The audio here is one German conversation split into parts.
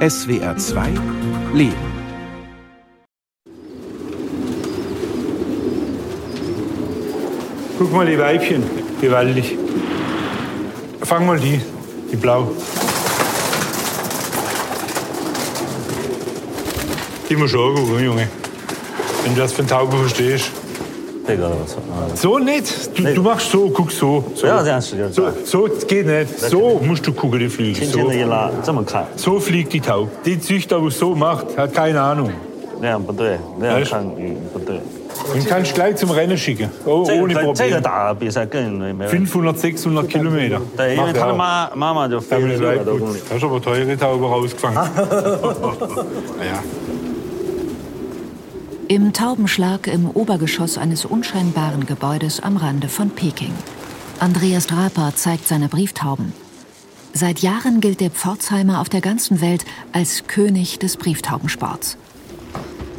SWR 2 Leben. Guck mal die Weibchen, gewaltig. Fang mal die, die blau. Die musst du auch gucken, Junge. Wenn du das von Taube verstehst. Optik oder was? So nicht. Du, nee. du machst so, guckst so. so. Ja, das ist so, so geht nicht. So musst du gucken, die fliegen. So. so fliegt die Taube. Die Züchter, der so macht, hat keine Ahnung. Ja, bitte. Ja. Den kannst du gleich zum Rennen schicken. Oh, ohne Probleme. 500, 600 Kilometer. Macht ist auch. Mama, aber teure Taube rausgefangen. ja. Im Taubenschlag im Obergeschoss eines unscheinbaren Gebäudes am Rande von Peking. Andreas Draper zeigt seine Brieftauben. Seit Jahren gilt der Pforzheimer auf der ganzen Welt als König des Brieftaubensports.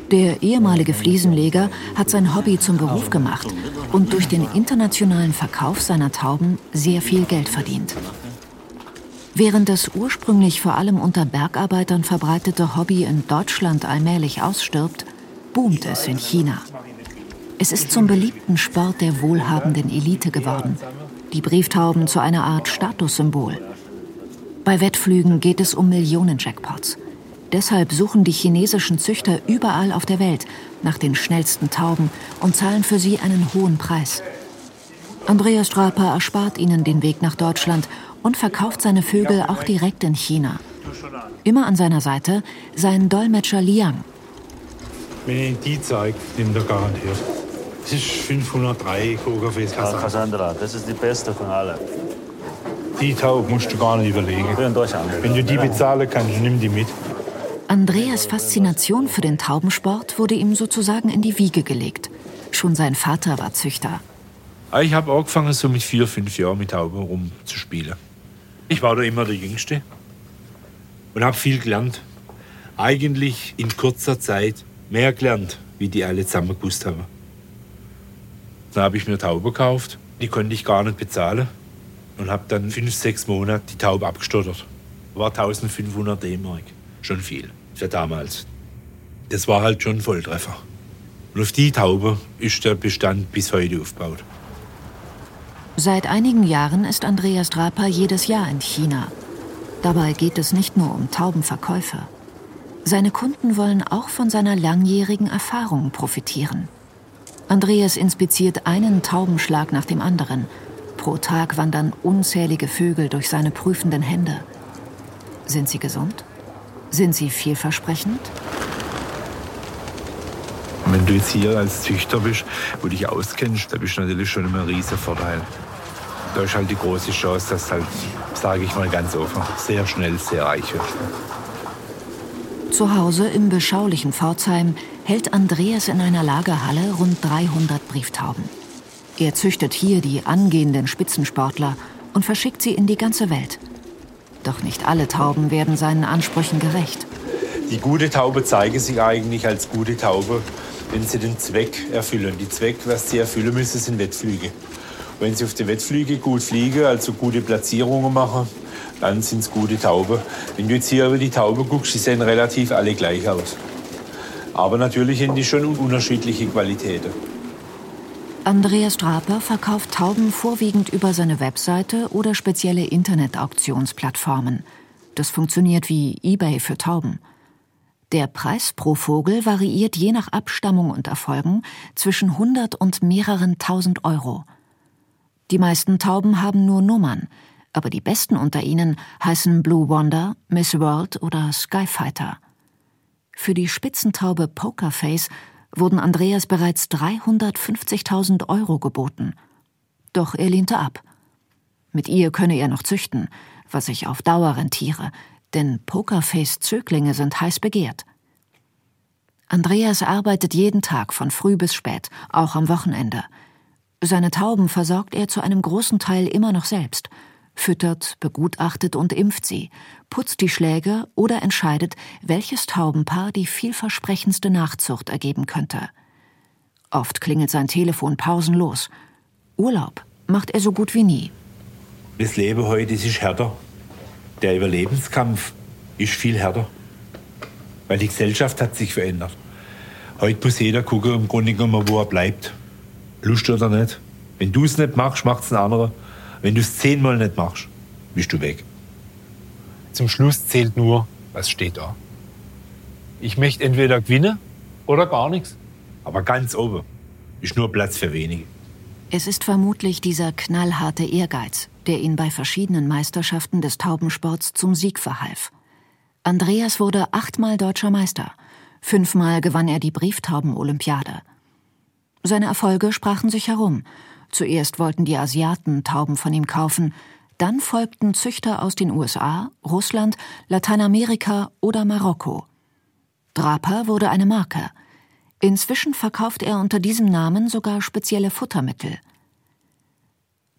Der ehemalige Fliesenleger hat sein Hobby zum Beruf gemacht und durch den internationalen Verkauf seiner Tauben sehr viel Geld verdient. Während das ursprünglich vor allem unter Bergarbeitern verbreitete Hobby in Deutschland allmählich ausstirbt, boomt es in China. Es ist zum beliebten Sport der wohlhabenden Elite geworden. Die Brieftauben zu einer Art Statussymbol. Bei Wettflügen geht es um Millionen Jackpots. Deshalb suchen die chinesischen Züchter überall auf der Welt nach den schnellsten Tauben und zahlen für sie einen hohen Preis. Andreas Draper erspart ihnen den Weg nach Deutschland und verkauft seine Vögel auch direkt in China. Immer an seiner Seite sein Dolmetscher Liang. Wenn ich die zeige, nimmt er garantiert. Das ist 503 KKFs Cassandra. Cassandra, das ist die beste von allen. Die Taub musst du gar nicht überlegen. Wenn du die bezahlen kannst, nimm die mit. Andreas Faszination für den Taubensport wurde ihm sozusagen in die Wiege gelegt. Schon sein Vater war Züchter. Ah, ich habe angefangen, so mit vier, fünf Jahren mit Tauben rumzuspielen. Ich war da immer der Jüngste und habe viel gelernt. Eigentlich in kurzer Zeit mehr gelernt, wie die alle zusammen gewusst haben. Dann habe ich mir Tauben gekauft. Die konnte ich gar nicht bezahlen. Und habe dann fünf, sechs Monate die Taube abgestottert. War 1500 D-Mark. Schon viel für damals. Das war halt schon ein Volltreffer. Und auf die Taube ist der Bestand bis heute aufgebaut. Seit einigen Jahren ist Andreas Draper jedes Jahr in China. Dabei geht es nicht nur um Taubenverkäufe. Seine Kunden wollen auch von seiner langjährigen Erfahrung profitieren. Andreas inspiziert einen Taubenschlag nach dem anderen. Pro Tag wandern unzählige Vögel durch seine prüfenden Hände. Sind sie gesund? Sind sie vielversprechend? Wenn du jetzt hier als Züchter bist, wo dich auskennst, da bist du natürlich schon immer ein riesen Vorteil. Da ist halt die große Chance, dass halt, sage ich mal ganz offen, sehr schnell sehr reich wirst. Zu Hause im beschaulichen Pforzheim hält Andreas in einer Lagerhalle rund 300 Brieftauben. Er züchtet hier die angehenden Spitzensportler und verschickt sie in die ganze Welt. Doch nicht alle Tauben werden seinen Ansprüchen gerecht. Die gute Taube zeigen sich eigentlich als gute Taube, wenn sie den Zweck erfüllen. Die Zweck, was sie erfüllen müssen, sind Wettflüge. Wenn sie auf den Wettflüge gut fliegen, also gute Platzierungen machen, dann sind es gute Tauben. Wenn du jetzt hier über die Taube guckst, die sehen relativ alle gleich aus. Aber natürlich haben die schon unterschiedliche Qualitäten. Andreas Draper verkauft Tauben vorwiegend über seine Webseite oder spezielle Internetauktionsplattformen. Das funktioniert wie eBay für Tauben. Der Preis pro Vogel variiert je nach Abstammung und Erfolgen zwischen 100 und mehreren tausend Euro. Die meisten Tauben haben nur Nummern, aber die besten unter ihnen heißen Blue Wonder, Miss World oder Skyfighter. Für die Spitzentaube Pokerface wurden Andreas bereits 350.000 Euro geboten. Doch er lehnte ab. Mit ihr könne er noch züchten, was sich auf Dauer rentiere, denn Pokerface-Zöglinge sind heiß begehrt. Andreas arbeitet jeden Tag von früh bis spät, auch am Wochenende. Seine Tauben versorgt er zu einem großen Teil immer noch selbst, füttert, begutachtet und impft sie, putzt die Schläge oder entscheidet, welches Taubenpaar die vielversprechendste Nachzucht ergeben könnte. Oft klingelt sein Telefon pausenlos. Urlaub macht er so gut wie nie. Das Leben heute ist härter. Der Überlebenskampf ist viel härter. Weil die Gesellschaft hat sich verändert. Heute muss jeder gucken, im Grunde genommen, wo er bleibt. Lust oder nicht. Wenn du es nicht machst, macht es ein anderer. Wenn du es zehnmal nicht machst, bist du weg. Zum Schluss zählt nur, was steht da. Ich möchte entweder gewinnen oder gar nichts. Aber ganz oben ist nur Platz für wenige. Es ist vermutlich dieser knallharte Ehrgeiz, der ihn bei verschiedenen Meisterschaften des Taubensports zum Sieg verhalf. Andreas wurde achtmal deutscher Meister. Fünfmal gewann er die Brieftauben-Olympiade. Seine Erfolge sprachen sich herum. Zuerst wollten die Asiaten Tauben von ihm kaufen, dann folgten Züchter aus den USA, Russland, Lateinamerika oder Marokko. Draper wurde eine Marke. Inzwischen verkauft er unter diesem Namen sogar spezielle Futtermittel.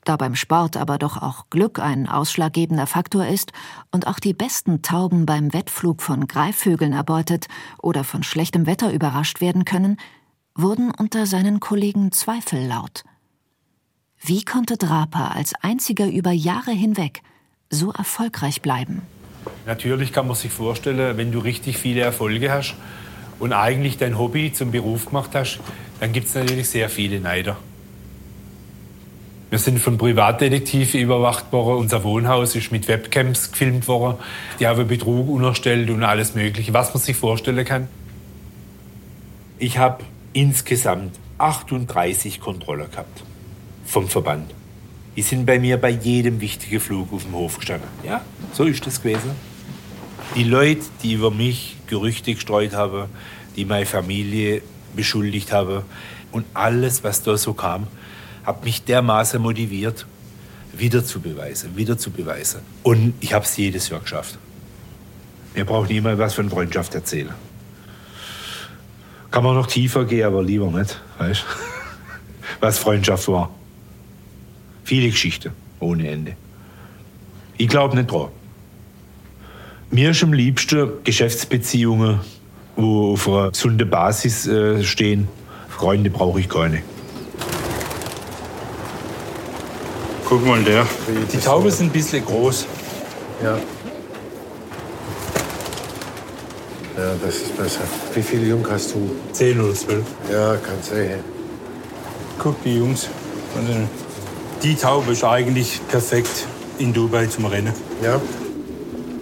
Da beim Sport aber doch auch Glück ein ausschlaggebender Faktor ist und auch die besten Tauben beim Wettflug von Greifvögeln erbeutet oder von schlechtem Wetter überrascht werden können, wurden unter seinen Kollegen Zweifel laut. Wie konnte Draper als einziger über Jahre hinweg so erfolgreich bleiben? Natürlich kann man sich vorstellen, wenn du richtig viele Erfolge hast und eigentlich dein Hobby zum Beruf gemacht hast, dann gibt es natürlich sehr viele Neider. Wir sind von Privatdetektiven überwacht worden. Unser Wohnhaus ist mit Webcams gefilmt worden. Die haben Betrug unerstellt und alles Mögliche, was man sich vorstellen kann. Ich habe insgesamt 38 Kontroller gehabt vom Verband. Die sind bei mir bei jedem wichtigen Flug auf dem Hof gestanden. Ja, so ist das gewesen. Die Leute, die über mich Gerüchte gestreut haben, die meine Familie beschuldigt haben und alles, was da so kam, hat mich dermaßen motiviert, wieder zu beweisen, wieder zu beweisen. Und ich habe es jedes Jahr geschafft. Mir braucht niemand was von Freundschaft erzählen. Kann man noch tiefer gehen, aber lieber nicht, weißt Was Freundschaft war. Viele Geschichten, ohne Ende. Ich glaube nicht dran. Mir ist am liebsten Geschäftsbeziehungen, wo auf einer gesunden Basis äh, stehen. Freunde brauche ich keine. Guck mal, der. Die Taube sind ein bisschen groß. Ja. Ja, das ist besser. Wie viele Jungen hast du? Zehn oder zwölf. Ja, kann sehen. Guck, die Jungs. Die Taube ist eigentlich perfekt in Dubai zum Rennen. Ja.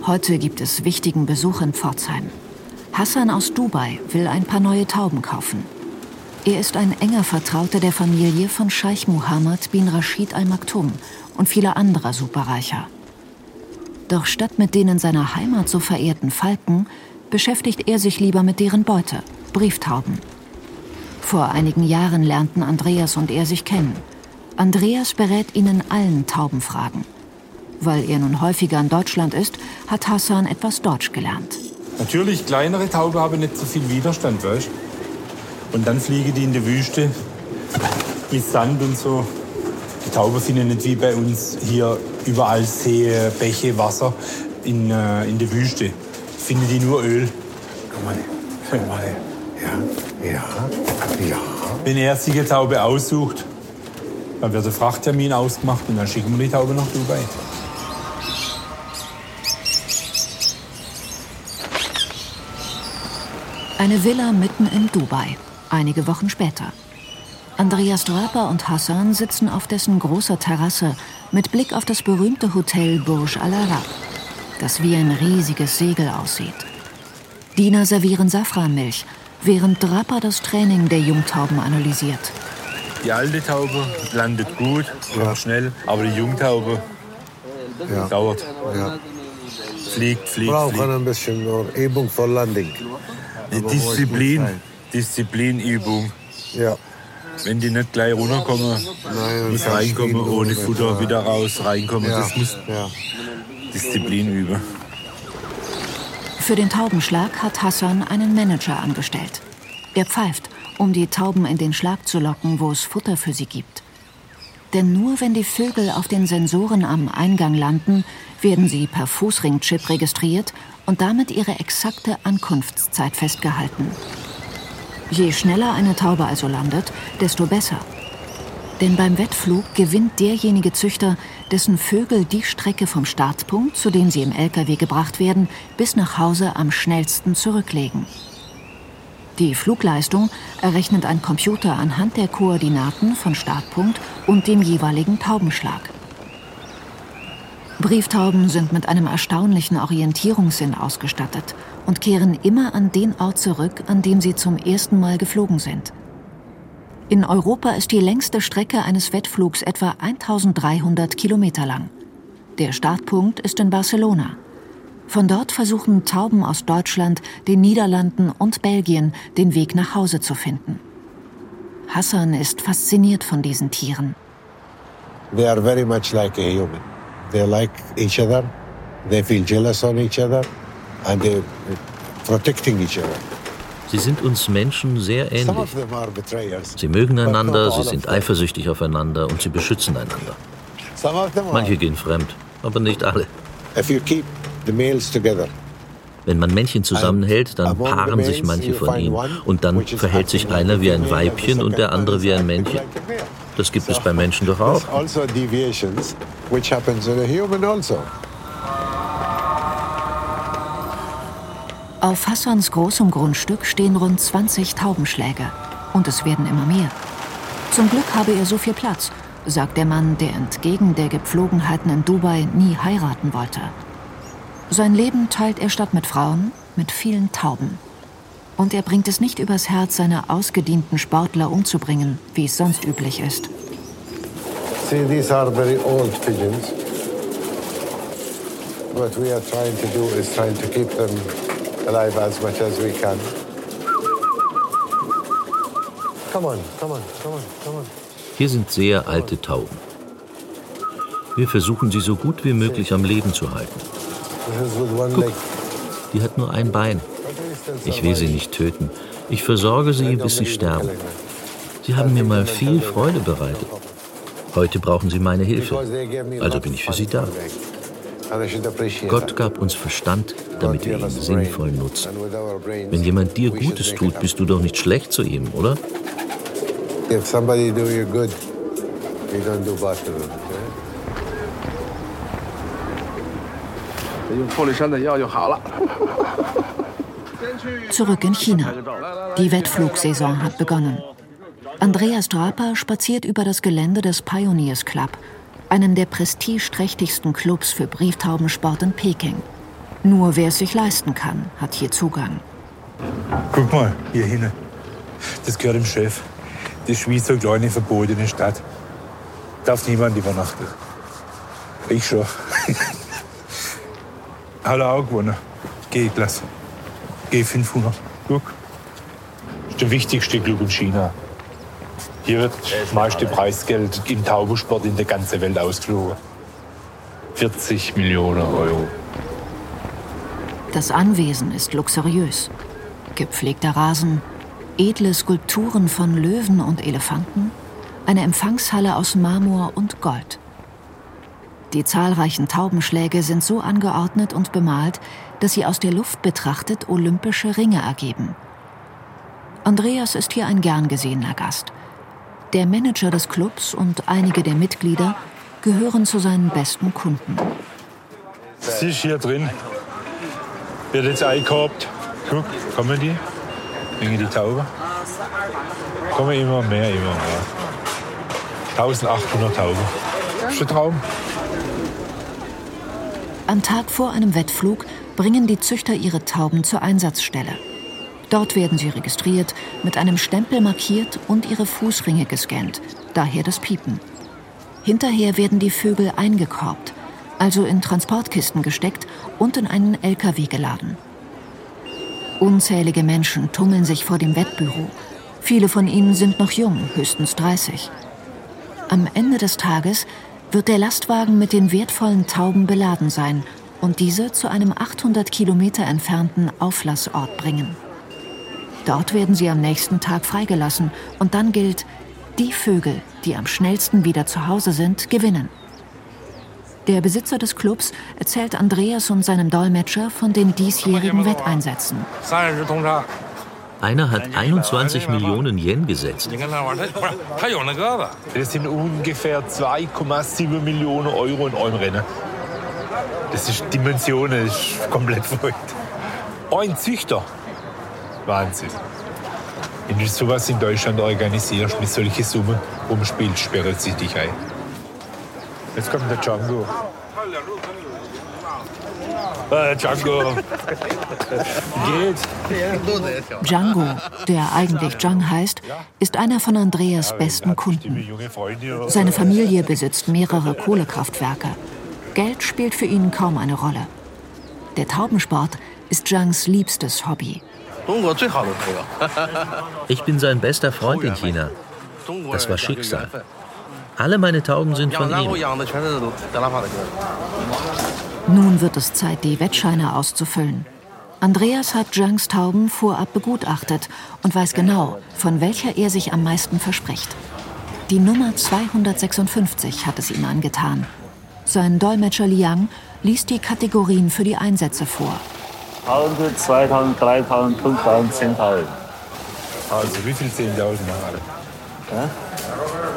Heute gibt es wichtigen Besuch in Pforzheim. Hassan aus Dubai will ein paar neue Tauben kaufen. Er ist ein enger Vertrauter der Familie von Scheich Mohammed bin Rashid Al Maktoum und vieler anderer Superreicher. Doch statt mit den in seiner Heimat so verehrten Falken beschäftigt er sich lieber mit deren Beute, Brieftauben. Vor einigen Jahren lernten Andreas und er sich kennen. Andreas berät ihn in allen Taubenfragen. Weil er nun häufiger in Deutschland ist, hat Hassan etwas Deutsch gelernt. Natürlich, kleinere Tauben haben nicht so viel Widerstand, weißt und dann fliegen die in die Wüste mit Sand und so. Die Tauben finden nicht wie bei uns hier überall Seen, Bäche, Wasser in, äh, in der Wüste. Finden die nur Öl. Guck mal, guck mal. Ja, ja, ja. Wenn er sich eine Taube aussucht, dann wird der Frachttermin ausgemacht und dann schicken wir die Taube nach Dubai. Eine Villa mitten in Dubai einige Wochen später. Andreas Draper und Hassan sitzen auf dessen großer Terrasse mit Blick auf das berühmte Hotel Burj Al Arab, das wie ein riesiges Segel aussieht. Diener servieren Safranmilch, während Draper das Training der Jungtauben analysiert. Die alte Taube landet gut, ja. schnell, aber die Jungtaube ja. dauert. Ja. Fliegt, fliegt, Brauchen fliegt. ein bisschen Übung vor Landing. Die Disziplin. Disziplinübung. Ja. Wenn die nicht gleich runterkommen, Nein, muss reinkommen, ohne Futter ja. wieder raus, reinkommen. Ja. Das muss ja. Disziplin üben. Für den Taubenschlag hat Hassan einen Manager angestellt. Er pfeift, um die Tauben in den Schlag zu locken, wo es Futter für sie gibt. Denn nur wenn die Vögel auf den Sensoren am Eingang landen, werden sie per Fußringchip registriert und damit ihre exakte Ankunftszeit festgehalten. Je schneller eine Taube also landet, desto besser. Denn beim Wettflug gewinnt derjenige Züchter, dessen Vögel die Strecke vom Startpunkt, zu dem sie im LKW gebracht werden, bis nach Hause am schnellsten zurücklegen. Die Flugleistung errechnet ein Computer anhand der Koordinaten von Startpunkt und dem jeweiligen Taubenschlag. Brieftauben sind mit einem erstaunlichen Orientierungssinn ausgestattet und kehren immer an den Ort zurück, an dem sie zum ersten Mal geflogen sind. In Europa ist die längste Strecke eines Wettflugs etwa 1300 Kilometer lang. Der Startpunkt ist in Barcelona. Von dort versuchen Tauben aus Deutschland, den Niederlanden und Belgien den Weg nach Hause zu finden. Hassan ist fasziniert von diesen Tieren. They are very much like a human. They like each other. They feel jealous on each other, and they're protecting each other. Sie sind uns Menschen sehr ähnlich. Sie mögen einander, sie sind eifersüchtig aufeinander und sie beschützen einander. Manche gehen fremd, aber nicht alle. If you keep Wenn man Männchen zusammenhält, dann paaren sich manche you von ihnen und dann verhält sich einer wie a ein female, Weibchen the und der andere wie ein Männchen. like a male. Das gibt es bei Menschen doch auch. Also also. Auf Hassans großem Grundstück stehen rund 20 Taubenschläge. Und es werden immer mehr. Zum Glück habe er so viel Platz, sagt der Mann, der entgegen der Gepflogenheiten in Dubai nie heiraten wollte. Sein Leben teilt er statt mit Frauen mit vielen Tauben. Und er bringt es nicht übers Herz, seine ausgedienten Sportler umzubringen, wie es sonst üblich ist. See, these are very old pigeons. What we are trying to do is trying to keep them alive as much as we can. Come on, come on, come on, come on. Hier sind sehr alte Tauben. Wir versuchen sie so gut wie möglich am Leben zu halten. Leg. Die hat nur ein Bein. Ich will sie nicht töten. Ich versorge sie, bis sie sterben. Sie haben mir mal viel Freude bereitet. Heute brauchen sie meine Hilfe. Also bin ich für sie da. Gott gab uns Verstand, damit wir ihn sinnvoll nutzen. Wenn jemand dir Gutes tut, bist du doch nicht schlecht zu ihm, oder? If somebody do you good, you don't do bad to them. okay? 用脱离山的药就好了。 Zurück in China. Die Wettflugsaison hat begonnen. Andreas Draper spaziert über das Gelände des Pioneers Club, einen der prestigeträchtigsten Clubs für Brieftaubensport in Peking. Nur wer es sich leisten kann, hat hier Zugang. Guck mal, hier hinten. Das gehört dem Chef. Das ist wie so eine kleine verbotene Stadt. Darf niemand übernachten. Ich schon. Hat er auch gewonnen. G-Klasse. G500. Guck. Das ist der wichtigste Club in China. Hier wird das meiste Preisgeld im Taubensport in der ganzen Welt ausgeflogen. 40 Millionen Euro. Das Anwesen ist luxuriös. Gepflegter Rasen, edle Skulpturen von Löwen und Elefanten, eine Empfangshalle aus Marmor und Gold. Die zahlreichen Taubenschläge sind so angeordnet und bemalt, dass sie aus der Luft betrachtet olympische Ringe ergeben. Andreas ist hier ein gern gesehener Gast. Der Manager des Clubs und einige der Mitglieder gehören zu seinen besten Kunden. Sie ist hier drin. Wird jetzt eingehabt. Guck, kommen die? Wegen die Taube. Kommen immer mehr, immer mehr. 1800 Tauben. Das ist ein Traum. Am Tag vor einem Wettflug bringen die Züchter ihre Tauben zur Einsatzstelle. Dort werden sie registriert, mit einem Stempel markiert und ihre Fußringe gescannt, daher das Piepen. Hinterher werden die Vögel eingekorbt, also in Transportkisten gesteckt und in einen LKW geladen. Unzählige Menschen tummeln sich vor dem Wettbüro. Viele von ihnen sind noch jung, höchstens 30. Am Ende des Tages wird der Lastwagen mit den wertvollen Tauben beladen sein und diese zu einem 800 Kilometer entfernten Auflassort bringen. Dort werden sie am nächsten Tag freigelassen und dann gilt, die Vögel, die am schnellsten wieder zu Hause sind, gewinnen. Der Besitzer des Clubs erzählt Andreas und seinem Dolmetscher von den diesjährigen Wetteinsätzen. Einer hat 21 Millionen Yen gesetzt. Das sind ungefähr 2,7 Millionen Euro in eurem Rennen. Das ist Dimensionen, das ist komplett verrückt. Ein Züchter. Wahnsinn. Wenn du sowas in Deutschland organisierst mit solchen Summen rumspielst, sperrt sich dich ein. Jetzt kommt der Django. Äh, Django. Geht. Django, der eigentlich Zhang heißt, ist einer von Andreas besten Kunden. Seine Familie besitzt mehrere Kohlekraftwerke. Geld spielt für ihn kaum eine Rolle. Der Taubensport ist Zhangs liebstes Hobby. Ich bin sein bester Freund in China. Das war Schicksal. Alle meine Tauben sind von ihm. Nun wird es Zeit, die Wettscheine auszufüllen. Andreas hat Zhangs Tauben vorab begutachtet und weiß genau, von welcher er sich am meisten verspricht. Die Nummer 256 hat es ihm angetan. Sein Dolmetscher Liang liest die Kategorien für die Einsätze vor. 1000, 2000, 3000, 5000, 10.000. Also wie viel 10.000 alle? Ja?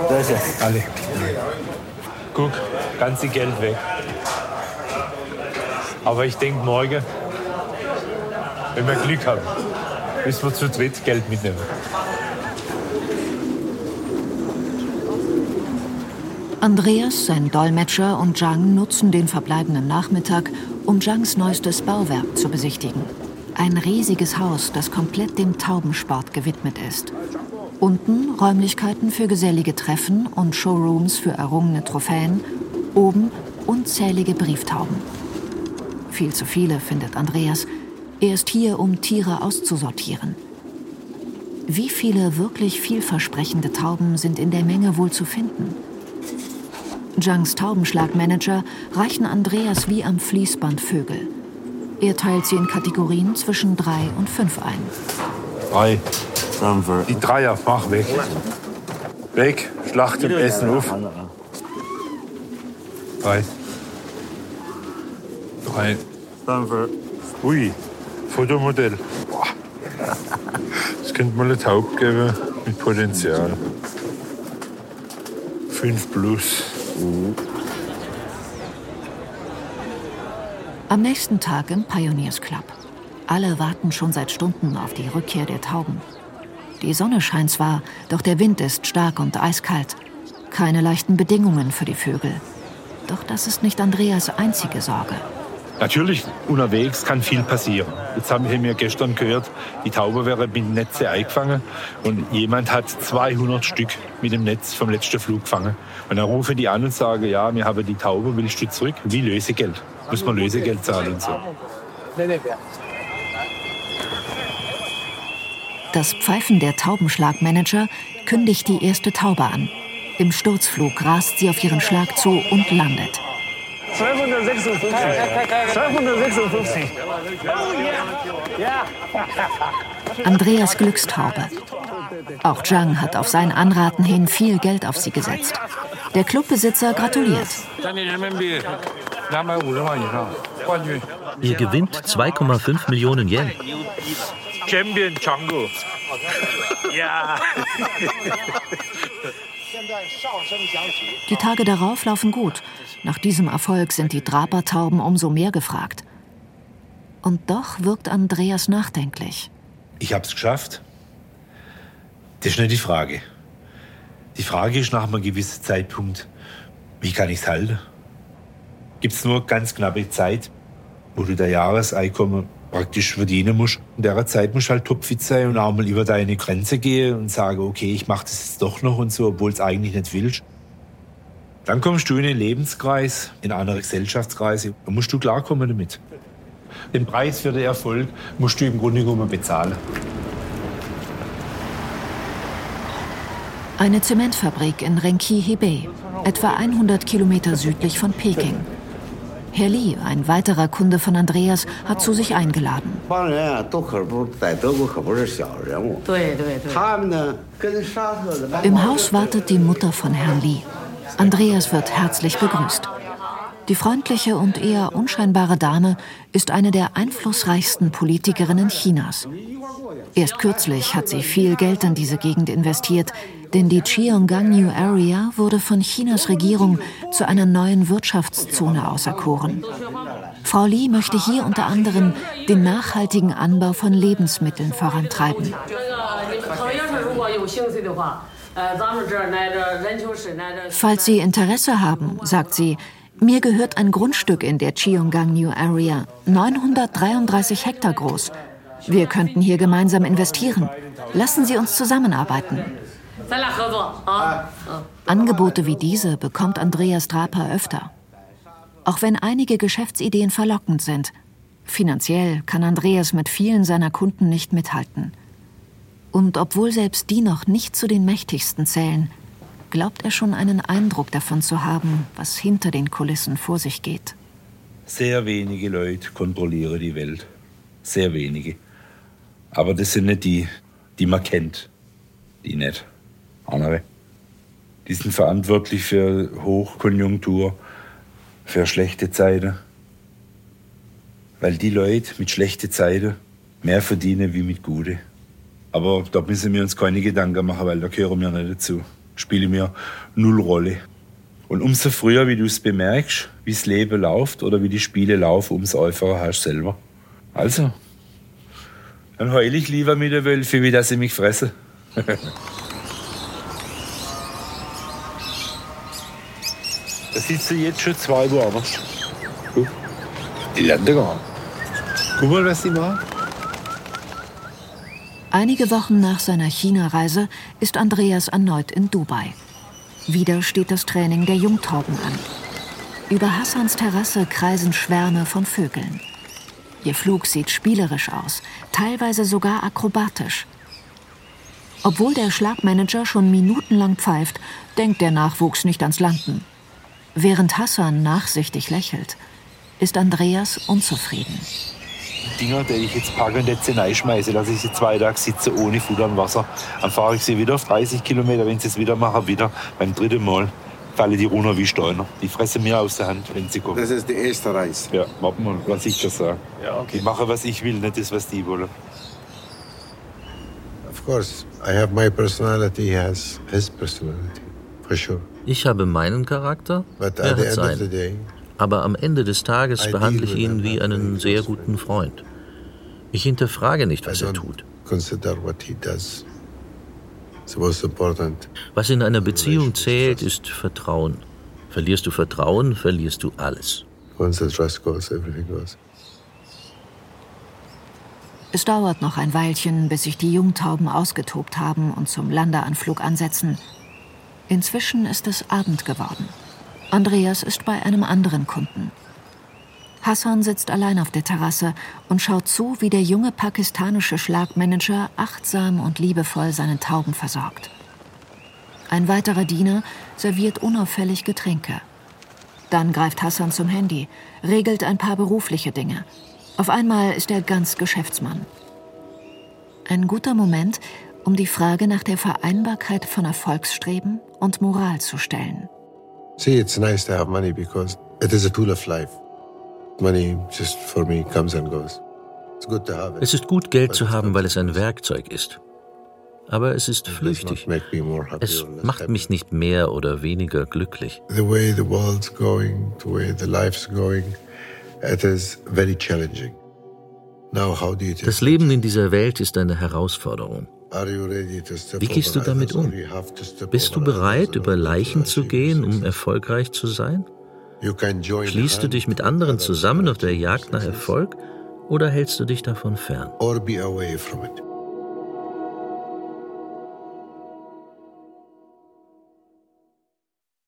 Das ist Alle. Guck, ganze Geld weg. Aber ich denke morgen, wenn wir Glück haben, müssen wir zu dritt Geld mitnehmen. Andreas, sein Dolmetscher und Zhang nutzen den verbleibenden Nachmittag, um Zhangs neuestes Bauwerk zu besichtigen. Ein riesiges Haus, das komplett dem Taubensport gewidmet ist. Unten Räumlichkeiten für gesellige Treffen und Showrooms für errungene Trophäen. Oben unzählige Brieftauben. Viel zu viele, findet Andreas. Er ist hier, um Tiere auszusortieren. Wie viele wirklich vielversprechende Tauben sind in der Menge wohl zu finden? Zhangs Taubenschlagmanager reichen Andreas wie am Fließband Vögel. Er teilt sie in Kategorien zwischen drei und fünf ein. Drei. Die Dreier, mach weg. Weg, Schlacht und Essen auf. Drei. Drei. Ui, Fotomodell. Boah. Das könnte mal eine Taube geben mit Potenzial. Fünf plus. Am nächsten Tag im Pioneers Club. Alle warten schon seit Stunden auf die Rückkehr der Tauben. Die Sonne scheint zwar, doch der Wind ist stark und eiskalt. Keine leichten Bedingungen für die Vögel. Doch das ist nicht Andreas einzige Sorge. Natürlich, unterwegs kann viel passieren. Jetzt haben wir gestern gehört, die Taube wäre mit dem Netz eingefangen und jemand hat 200 Stück mit dem Netz vom letzten Flug gefangen. Und dann rufen die an und sagen, ja, wir haben die Taube, willst du zurück? Wie Lösegeld? Muss man Lösegeld zahlen und so. Das Pfeifen der Taubenschlagmanager kündigt die erste Taube an. Im Sturzflug rast sie auf ihren Schlag zu und landet. 256. 256. Andreas Glückstaube. Auch Zhang hat auf sein Anraten hin viel Geld auf sie gesetzt. Der Clubbesitzer gratuliert. Ihr gewinnt 2,5 Millionen Yen. Champion Django. Ja. Die Tage darauf laufen gut. Nach diesem Erfolg sind die Drapertauben umso mehr gefragt. Und doch wirkt Andreas nachdenklich. Ich hab's geschafft. Das ist nicht die Frage. Die Frage ist nach einem gewissen Zeitpunkt, wie kann ich's halten? Gibt's nur ganz knappe Zeit, wo du dein Jahreseinkommen praktisch verdienen musst. In der Zeit musst du halt topfit sein und auch mal über deine Grenze gehen und sagen, okay, ich mache das jetzt doch noch und so, obwohl es eigentlich nicht willst. Dann kommst du in einen Lebenskreis, in andere Gesellschaftskreise und musst du klarkommen damit. Den Preis für den Erfolg musst du im Grunde genommen bezahlen. Eine Zementfabrik in Renki-Hebei, etwa 100 Kilometer südlich von Peking. Herr Li, ein weiterer Kunde von Andreas, hat zu sich eingeladen. Im Haus wartet die Mutter von Herrn Li. Andreas wird herzlich begrüßt. Die freundliche und eher unscheinbare Dame ist eine der einflussreichsten Politikerinnen Chinas. Erst kürzlich hat sie viel Geld in diese Gegend investiert, denn die Cheonggang New Area wurde von Chinas Regierung zu einer neuen Wirtschaftszone auserkoren. Frau Li möchte hier unter anderem den nachhaltigen Anbau von Lebensmitteln vorantreiben. Falls Sie Interesse haben, sagt sie, mir gehört ein Grundstück in der Cheonggang New Area, 933 Hektar groß. Wir könnten hier gemeinsam investieren. Lassen Sie uns zusammenarbeiten. Angebote wie diese bekommt Andreas Draper öfter. Auch wenn einige Geschäftsideen verlockend sind, finanziell kann Andreas mit vielen seiner Kunden nicht mithalten. Und obwohl selbst die noch nicht zu den mächtigsten zählen, glaubt er schon einen Eindruck davon zu haben, was hinter den Kulissen vor sich geht. Sehr wenige Leute kontrollieren die Welt. Sehr wenige. Aber das sind nicht die, die man kennt. Die nicht. Andere. Die sind verantwortlich für Hochkonjunktur, für schlechte Zeiten. Weil die Leute mit schlechten Zeiten mehr verdienen wie mit guten. Aber da müssen wir uns keine Gedanken machen, weil da gehören wir nicht dazu. Spiele mir null Rolle. Und umso früher, wie du es bemerkst, wie das Leben läuft oder wie die Spiele laufen, umso einfacher hast du selber. Also, dann heul ich lieber mit der Wölfe, wie dass sie mich fressen. da sitzen jetzt schon zwei woanders. Die lernen gar nicht. Guck mal, was die machen. Einige Wochen nach seiner China-Reise ist Andreas erneut in Dubai. Wieder steht das Training der Jungtauben an. Über Hassans Terrasse kreisen Schwärme von Vögeln. Ihr Flug sieht spielerisch aus, teilweise sogar akrobatisch. Obwohl der Schlagmanager schon minutenlang pfeift, denkt der Nachwuchs nicht ans Landen. Während Hassan nachsichtig lächelt, ist Andreas unzufrieden. Dinger, die ich jetzt packe und jetzt reinschmeiße, dass ich sie zwei Tage sitze ohne Futter und Wasser. Dann fahre ich sie wieder auf 30 Kilometer, wenn sie es wieder machen, wieder beim dritten Mal fallen die runter wie Steiner. Die fressen mir aus der Hand, wenn sie kommen. Das ist der erste Reis. Ja, warten mal, was ich das sage. Ja, okay. Ich mache, was ich will, nicht das, was die wollen. Of course, I have my personality, he has his personality, for sure. Ich habe meinen Charakter, But er at the hat end of the seinen. Aber am Ende des Tages behandle ich ihn wie einen sehr close guten Freund. Ich hinterfrage nicht, was er tut. Was in einer Beziehung zählt, ist Vertrauen. Verlierst du Vertrauen, verlierst du alles. Once the trust goes, everything goes. Es dauert noch ein Weilchen, bis sich die Jungtauben ausgetobt haben und zum Landeanflug ansetzen. Inzwischen ist es Abend geworden. Andreas ist bei einem anderen Kunden. Hassan sitzt allein auf der Terrasse und schaut zu, wie der junge pakistanische Schlagmanager achtsam und liebevoll seinen Tauben versorgt. Ein weiterer Diener serviert unauffällig Getränke. Dann greift Hassan zum Handy, regelt ein paar berufliche Dinge. Auf einmal ist er ganz Geschäftsmann. Ein guter Moment, um die Frage nach der Vereinbarkeit von Erfolgsstreben und Moral zu stellen. See, it's nice to have money because it is a tool of life. Money just for me comes and goes. It's good to have it. Es ist gut, Geld zu haben, weil es ein Werkzeug ist. Aber es ist flüchtig. Es macht mich nicht mehr oder weniger glücklich. The way the world's going, the way the life's going, it is very challenging. Now, how do you take Das Leben in dieser Welt ist eine Herausforderung. Wie gehst du damit um? Bist du bereit, über Leichen zu gehen, um erfolgreich zu sein? Schließt du dich mit anderen zusammen auf der Jagd nach Erfolg oder hältst du dich davon fern?